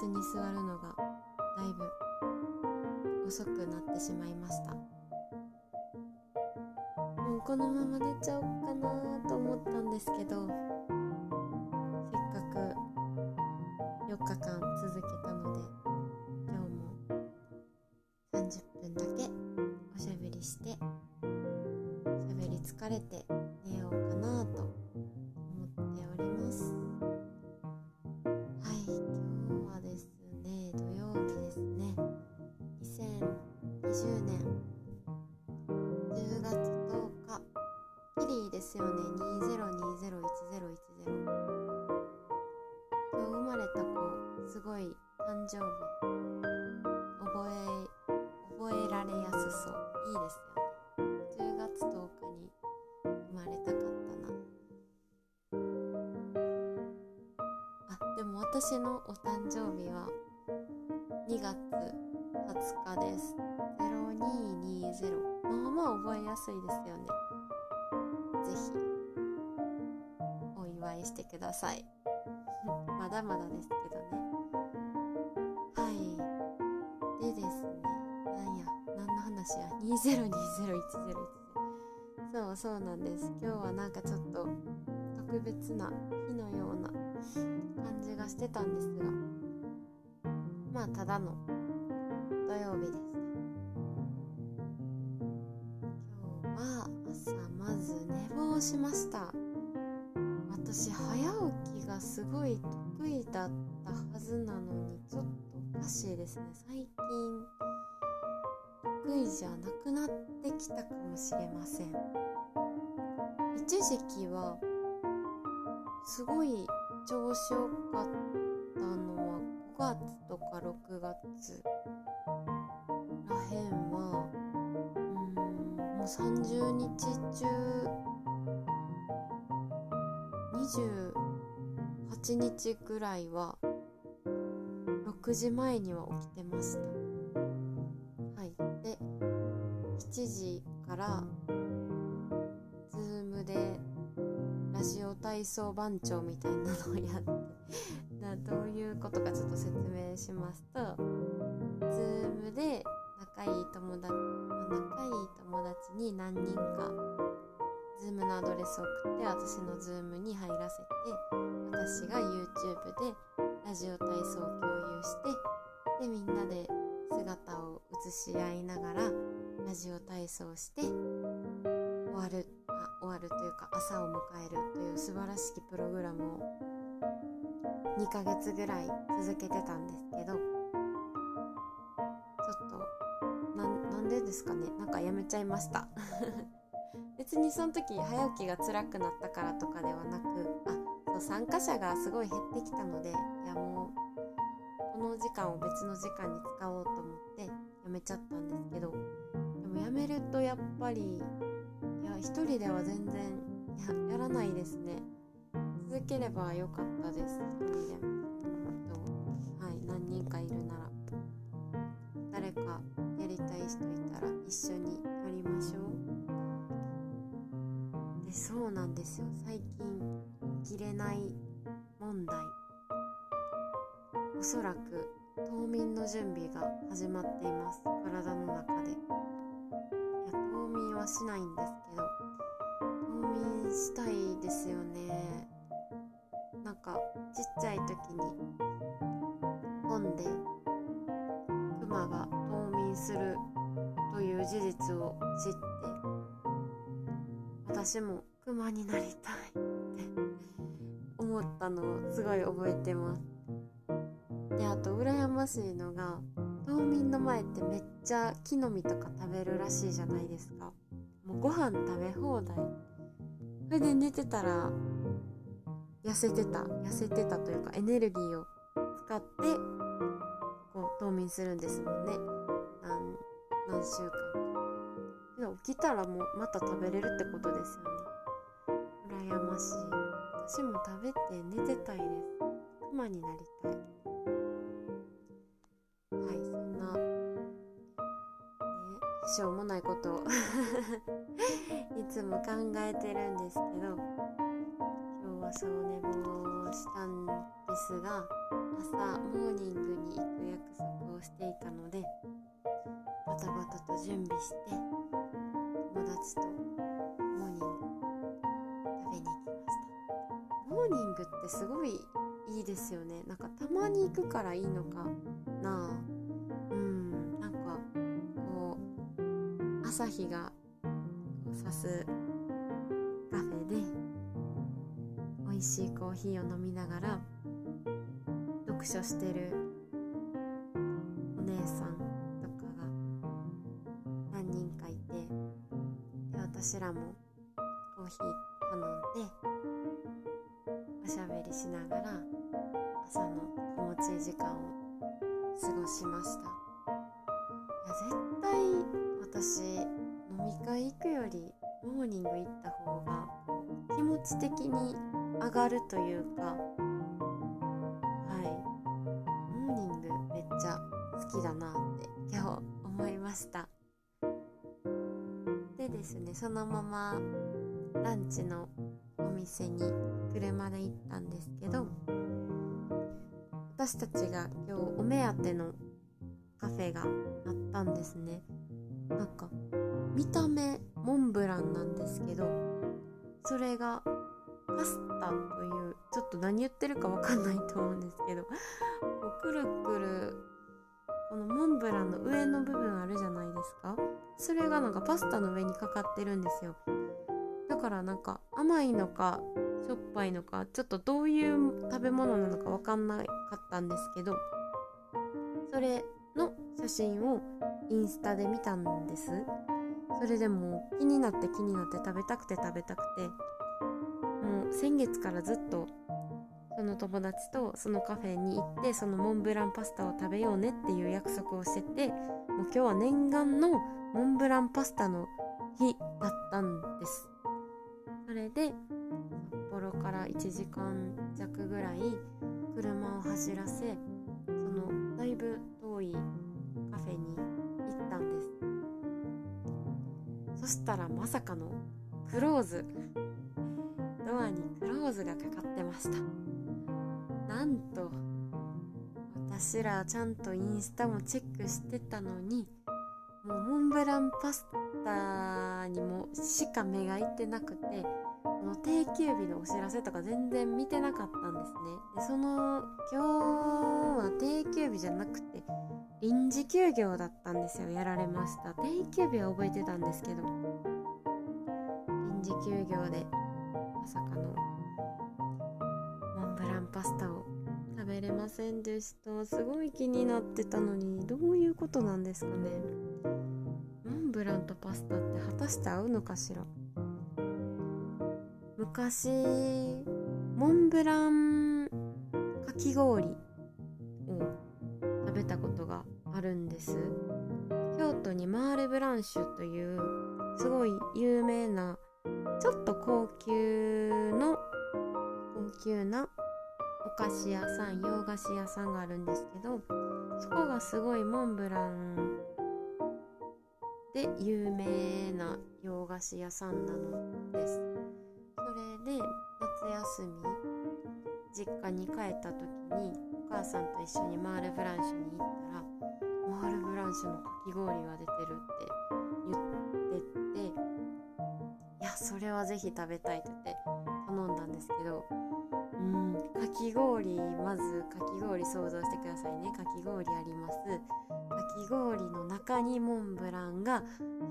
子に座るのがだいぶ遅くなってしまいました。もうこのまま寝ちゃおうかなと思ったんですけどせっかく4日間続けたので今日も30分だけおしゃべりしてしゃべり疲れてよね。20201010今日生まれた子すごい誕生日覚え覚えられやすそう。いいですよね。10月10日に生まれたかったな。あでも私のお誕生日は2月20日です。0220まあまあ覚えやすいですよね。ぜひお祝いしてください。まだまだですけどね。はい。でですね。なんや何の話や？20201010そうそうなんです。今日はなんかちょっと特別な日のような感じがしてたんですが。まあただの土曜日です。得意だったはずなのにちょっとおかしいですね。最近得意じゃなくなってきたかもしれません。一時期はすごい調子よかったのは5月とか6月らへんはうーんもう30日中28日ぐらいは6時前には起きてました。はい。で7時からズームでラジオ体操番長みたいなのをやって などういうことかちょっと説明しますとズームで仲いい友達仲いい友達に何人かズームのアドレスを送って私のズームに入らせて私が YouTube でラジオ体操を共有してでみんなで姿を映し合いながらラジオ体操して終わるあ終わるというか朝を迎えるという素晴らしきプログラムを2ヶ月ぐらい続けてたんですけどちょっとななんでですかね？なんかやめちゃいました。別にその時早起きが辛くなったからとかではなくあそう参加者がすごい減ってきたのでいやもうこの時間を別の時間に使おうと思ってやめちゃったんですけどでもやめるとやっぱりいや一人では全然やらないですね。続ければよかったです。一人でもうんとはい何人かいるなら誰かやりたい人いたら一緒にんですよ。最近起きれない問題。おそらく冬眠の準備が始まっています。体の中で。いや冬眠はしないんですけど冬眠したいですよね。なんかちっちゃい時に本でクマが冬眠するという事実を知って私もクマになりたいって思ったのをすごい覚えてます。であと羨ましいのが冬眠の前ってめっちゃ木の実とか食べるらしいじゃないですか。もうご飯食べ放題。それで寝てたら痩せてた。痩せてたというかエネルギーを使ってこう冬眠するんですもんね。何何週間か。で起きたらもうまた食べれるってことですよね。羨ましい。私も食べて寝てたいです。クマになりたい。はいそんな、ね、しょうもないことを。いつも考えてるんですけど今日はそう寝坊したんですが朝モーニングに行く約束をしていたのでバタバタと準備して友達とモーニング、モーニングってすごいいいですよね。なんかたまに行くからいいのかな。うんなんかこう朝日がさすカフェで美味しいコーヒーを飲みながら読書してるお姉さんとかが何人かいてで私らもコーヒーいい時間を過ごしました。いや絶対私飲み会行くよりモーニング行った方が気持ち的に上がるというかはい。モーニングめっちゃ好きだなって今日思いました。でですねそのままランチのお店に車で行ったんですけど私たちが今日お目当てのカフェがあったんですね。なんか見た目モンブランなんですけどそれがパスタというちょっと何言ってるかわかんないと思うんですけどこうくるくるこのモンブランの上の部分あるじゃないですか。それがなんかパスタの上にかかってるんですよ。だからなんか甘いのかしょっぱいのかちょっとどういう食べ物なのか分かんなかったんですけどそれの写真をインスタで見たんです。それでも気になって気になって食べたくて食べたくて。もう先月からずっとその友達とそのカフェに行ってそのモンブランパスタを食べようねっていう約束をしててもう今日は念願のモンブランパスタの日だったんです。それで幌から1時間弱ぐらい車を走らせそのだいぶ遠いカフェに行ったんです。そしたらまさかのクローズ。ドアにクローズがかかってました。なんと私らちゃんとインスタもチェックしてたのにもうモンブランパスタにもしか目がいってなくての定休日のお知らせとか全然見てなかったんですね。でその今日は定休日じゃなくて臨時休業だったんですよ。やられました。定休日は覚えてたんですけど。臨時休業でまさかのモンブランパスタを食べれませんでした。すごい気になってたのにどういうことなんですかね。モンブランとパスタって果たして合うのかしら。昔モンブランかき氷を食べたことがあるんです。京都にマーレ・ブランシュというすごい有名なちょっと高級の高級なお菓子屋さん洋菓子屋さんがあるんですけどそこがすごいモンブランで有名な洋菓子屋さんなのです。で夏休み実家に帰った時にお母さんと一緒にマールブランシュに行ったらマールブランシュのかき氷が出てるって言ってていやそれはぜひ食べたいって言って頼んだんですけどうんかき氷まずかき氷想像してくださいね。かき氷あります。かき氷の中にモンブランが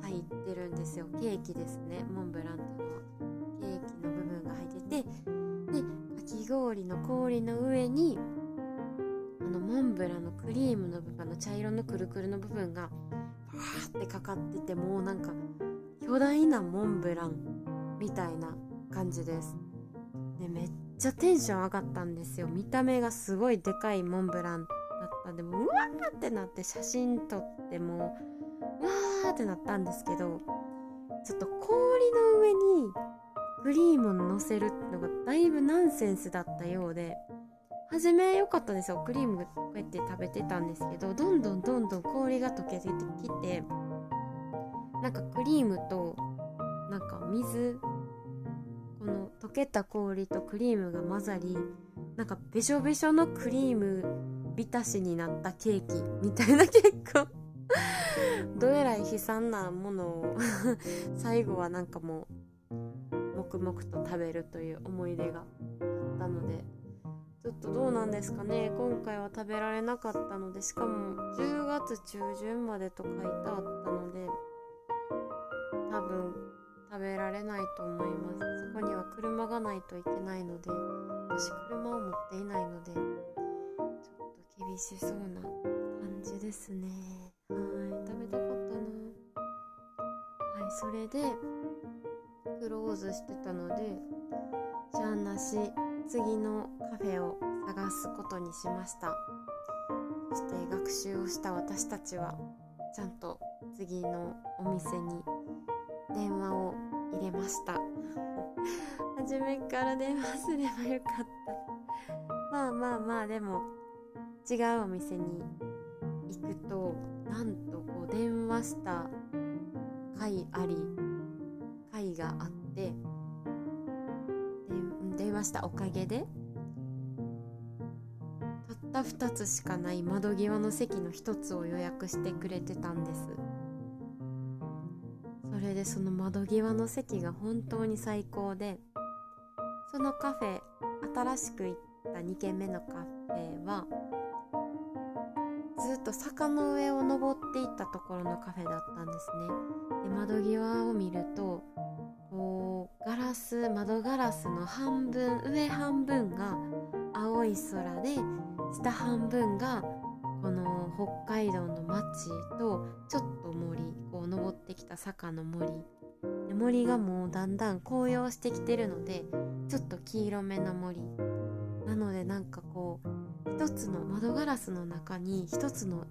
入ってるんですよ。ケーキですね。モンブランっていうのは。でかき氷の氷の上にあのモンブランのクリームの部分の茶色のくるくるの部分がバーってかかっててもうなんか巨大なモンブランみたいな感じです。でめっちゃテンション上がったんですよ。見た目がすごいでかいモンブランだった。んでもううわーってなって写真撮ってもうわーってなったんですけどちょっと氷の上にクリームを乗せるのがだいぶナンセンスだったようで初め良かったんですよ。クリームこうやって食べてたんですけどどんどんどんどん氷が溶けてきてなんかクリームとなんか水この溶けた氷とクリームが混ざりなんかべしょべしょのクリーム浸しになったケーキみたいな結構 どえらい悲惨なものを 最後はなんかもう黙々と食べるという思い出があったのでちょっとどうなんですかね。今回は食べられなかったのでしかも10月中旬までと書いてあったので多分食べられないと思います。そこには車がないといけないので私車を持っていないのでちょっと厳しそうな感じですね。はい。食べたかったなはいそれでクローズしてたのでしゃあなし次のカフェを探すことにしました。そして学習をした私たちはちゃんと次のお店に電話を入れました。初めから電話すればよかった。まあまあまあでも違うお店に行くとなんとこう電話した回ありがあって電話したおかげでたった2つしかない窓際の席の1つを予約してくれてたんです。それでその窓際の席が本当に最高でそのカフェ新しく行った2軒目のカフェはずっと坂の上を登っていったところのカフェだったんですね。で窓際を見るとガラス窓ガラスの半分上半分が青い空で下半分がこの北海道の町とちょっと森こう登ってきた坂の森。で森がもうだんだん紅葉してきてるのでちょっと黄色めの森。なのでなんかこう一つの窓ガラスの中に一つの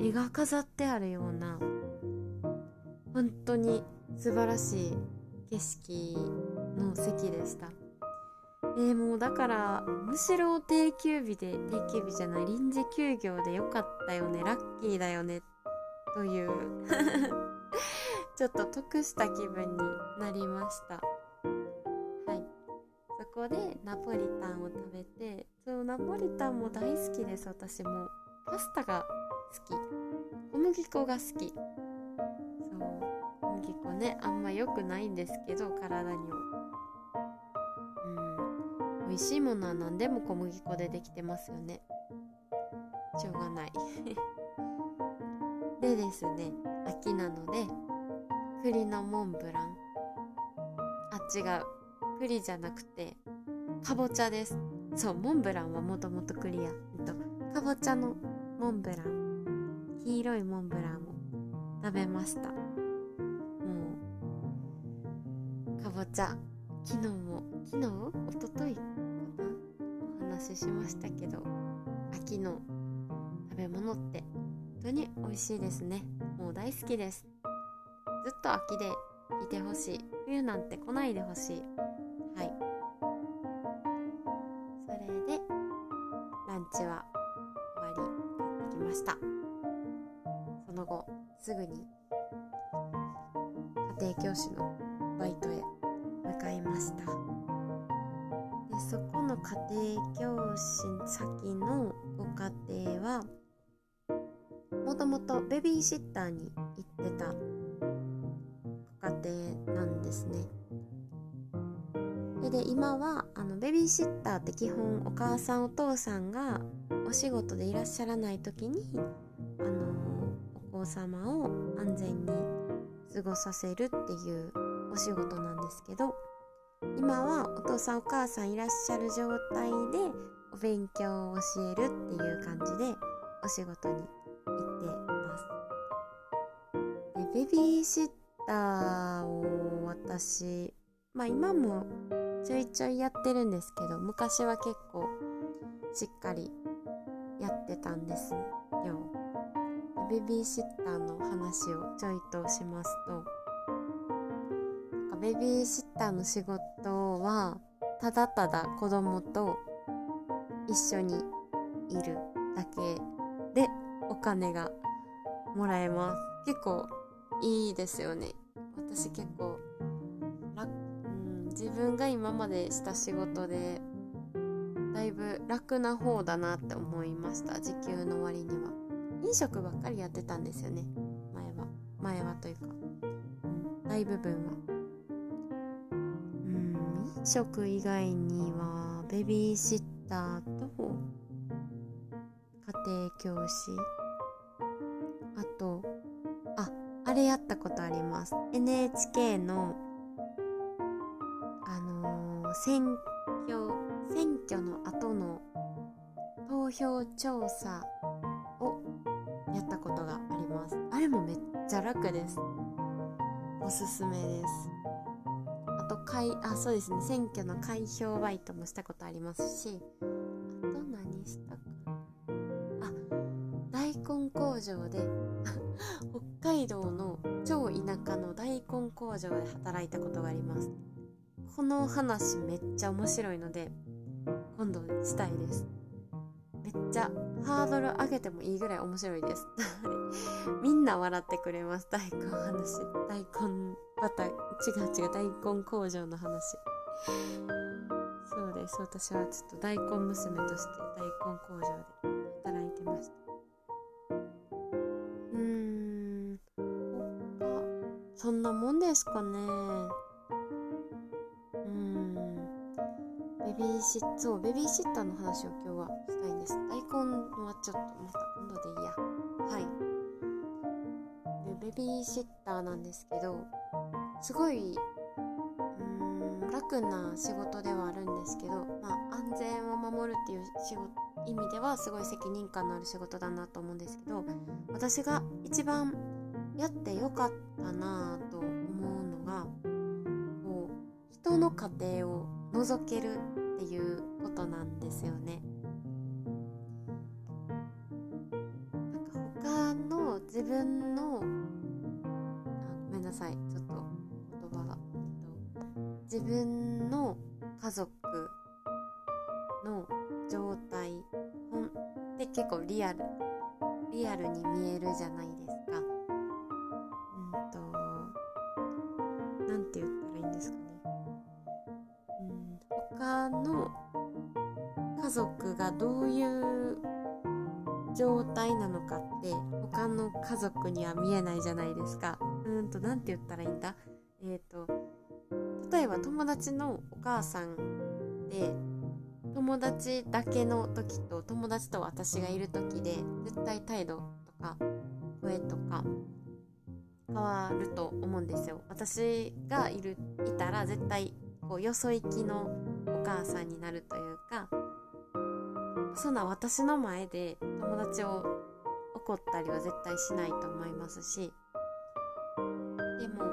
絵が飾ってあるような本当に素晴らしい景色の席でした。えー、もうだからむしろ定休日で定休日じゃない臨時休業でよかったよねラッキーだよねという ちょっと得した気分になりました。はい。そこでナポリタンを食べてそうナポリタンも大好きです私も。パスタが好き。小麦粉が好き。そう。ねあんま良くないんですけど体には。美味しいものは何でも小麦粉でできてますよね。しょうがない。でですね秋なので栗のモンブラン。あ違う栗じゃなくてかぼちゃです。そうモンブランはもともと栗や、えっと、かぼちゃのモンブラン。黄色いモンブランを食べました。かぼちゃ。昨日も昨日？おとといかなお話ししましたけど。秋の食べ物って本当に美味しいですね。もう大好きです。ずっと秋でいてほしい。冬なんて来ないでほしい。もともとベビーシッターに行ってた家庭なんですね。で今はあのベビーシッターって基本お母さんお父さんがお仕事でいらっしゃらない時にあのお子様を安全に過ごさせるっていうお仕事なんですけど今はお父さんお母さんいらっしゃる状態でお勉強を教えるっていう感じでお仕事にベビーシッターを私まあ今もちょいちょいやってるんですけど昔は結構しっかりやってたんですよ。ベビーシッターの話をちょいとしますとベビーシッターの仕事はただただ子供と一緒にいるだけでお金がもらえます。結構いいですよね。私結構楽、うん、自分が今までした仕事でだいぶ楽な方だなって思いました時給の割には。飲食ばっかりやってたんですよね。前は。前はというか、うん、大部分は。うん飲食以外にはベビーシッターと家庭教師。あとああれやったことあります。NHK のあのー、選挙選挙の後の投票調査をやったことがあります。あれもめっちゃ楽です。おすすめです。あといあそうですね。選挙の開票バイトもしたことありますし。あと何したかあ大根工場で海道の超田舎の大根工場で働いたことがあります。この話めっちゃ面白いので今度したいです。めっちゃハードル上げてもいいぐらい面白いです。みんな笑ってくれます。大根話。大根バタ違う違う。大根工場の話。そうです。私はちょっと大根娘として大根工場で働いてましたそんなもんですかね。うん。ベビーシッそうベビーシッターの話を今日はしたいんです。大根はちょっとまた今度でいいや。はい。でベビーシッターなんですけどすごいうん楽な仕事ではあるんですけど、まあ、安全を守るっていう仕事意味ではすごい責任感のある仕事だなと思うんですけど私が一番やってよかったなと思うのがこう人の家庭を覗けるっていうことなんですよね。なんか他の自分のあごめんなさいちょっと言葉が、えっと、自分の家族の状態ほんって結構リアルリアルに見えるじゃないですか。て言ったらいいんですかね。うん他の家族がどういう状態なのかって他の家族には見えないじゃないですか。うんと何て言ったらいいんだ？えっ、ー、と例えば友達のお母さんで友達だけの時と友達と私がいる時で絶対態度とか声とか変わると思うんですよ。私がいるいたら絶対こうよそ行きのお母さんになるというかそんな私の前で友達を怒ったりは絶対しないと思いますしでも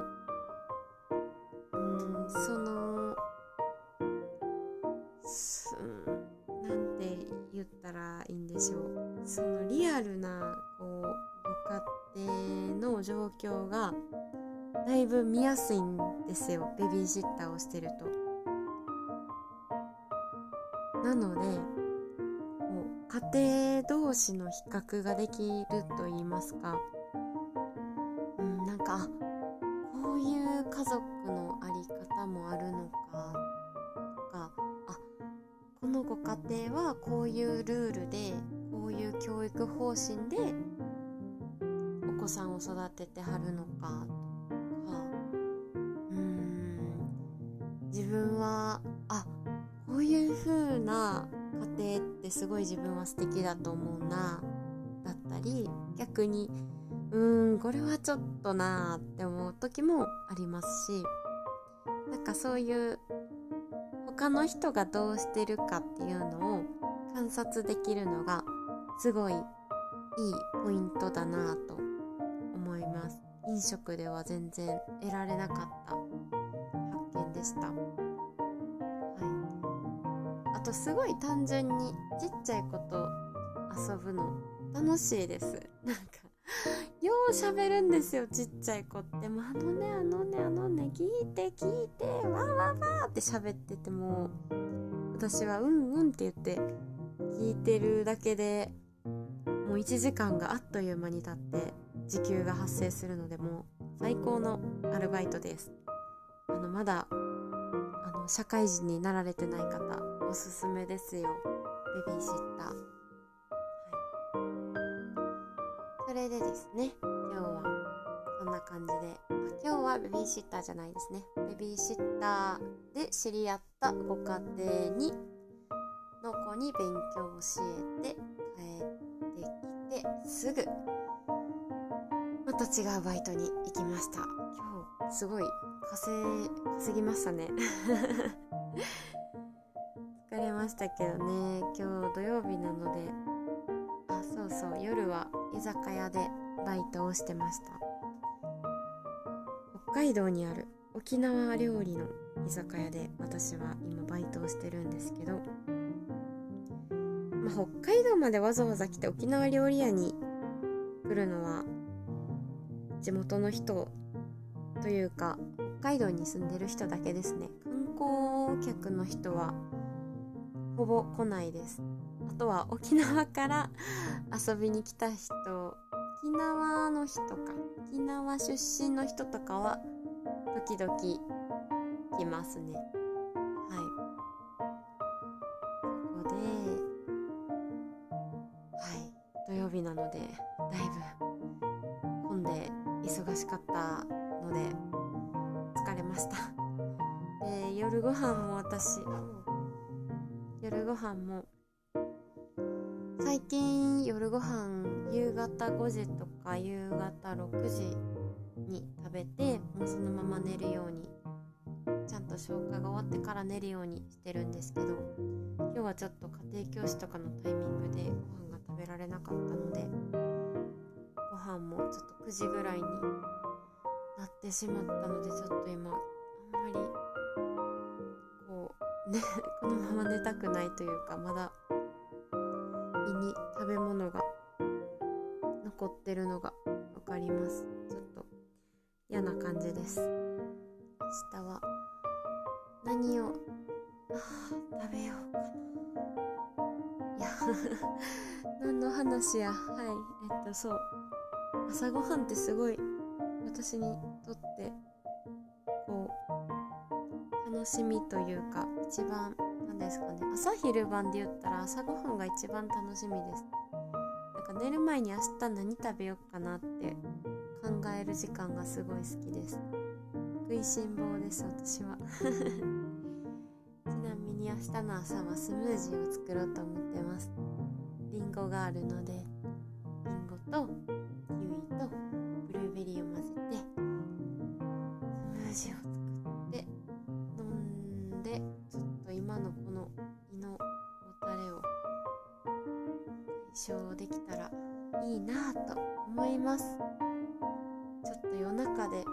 うんそのすなんて言ったらいいんでしょうそのリアルなこうの状況がだいぶ見やすいんですよベビーシッターをしてると。なのでこう家庭同士の比較ができると言いますか、うん、なんかこういう家族のあり方もあるのかとかあこのご家庭はこういうルールでこういう教育方針で子さんを育ててはるのかとか。うん。自分はあこういう風な家庭ってすごい自分は素敵だと思うなだったり逆にうーんこれはちょっとなーって思う時もありますしなんかそういう他の人がどうしてるかっていうのを観察できるのがすごいいいポイントだなと飲食では全然得られなかった発見でした。はい、あとすごい単純にちっちゃい子と遊ぶの楽しいです。なんかよう喋るんですよちっちゃい子って。もあのねあのねあのね聞いて聞いてわーわーわーって喋ってても私はうんうんって言って聞いてるだけでもう1時間があっという間に経って時給が発生するのでもう最高のアルバイトです。あのまだあの社会人になられてない方おすすめですよ。ベビーシッター、はい、それでですね今日はそんな感じで。今日はベビーシッターじゃないですね。ベビーシッターで知り合ったご家庭にの子に勉強を教えて帰ってきてすぐ。また違うバイトに行きました。今日すごい稼稼ぎましたね。疲れましたけどね。今日土曜日なので。あそうそう。夜は居酒屋でバイトをしてました。北海道にある沖縄料理の居酒屋で私は今バイトをしてるんですけど、まあ、北海道までわざわざ来て沖縄料理屋に来るのは地元の人というか北海道に住んでる人だけですね。観光客の人はほぼ来ないです。あとは沖縄から遊びに来た人。沖縄の人か。沖縄出身の人とかは時々来ますねのでだいぶ混んで忙しかったので疲れました。で夜ご飯も私夜ご飯も最近夜ご飯夕方5時とか夕方6時に食べてもうそのまま寝るようにちゃんと消化が終わってから寝るようにしてるんですけど今日はちょっと家庭教師とかのタイミングでご飯食べられなかったのでご飯もちょっと9時ぐらいになってしまったのでちょっと今あんまりこうね このまま寝たくないというかまだ胃に食べ物が残ってるのが分かります。ちょっと嫌な感じです。明日は何をあ食べようかな。何の話や？はい。えっとそう。朝ごはんってすごい私にとってこう楽しみというか一番何ですかね。朝昼晩で言ったら朝ごはんが一番楽しみです。なんか寝る前に明日何食べようかなって考える時間がすごい好きです。食いしん坊です私は。明日の朝はスムージーを作ろうと思ってます。りんごがあるのでりんごとキウイとブルーベリーを混ぜてスムージーを作って飲んでちょっと今のこの胃のもたれを解消できたらいいなぁと思います。ちょっと夜中で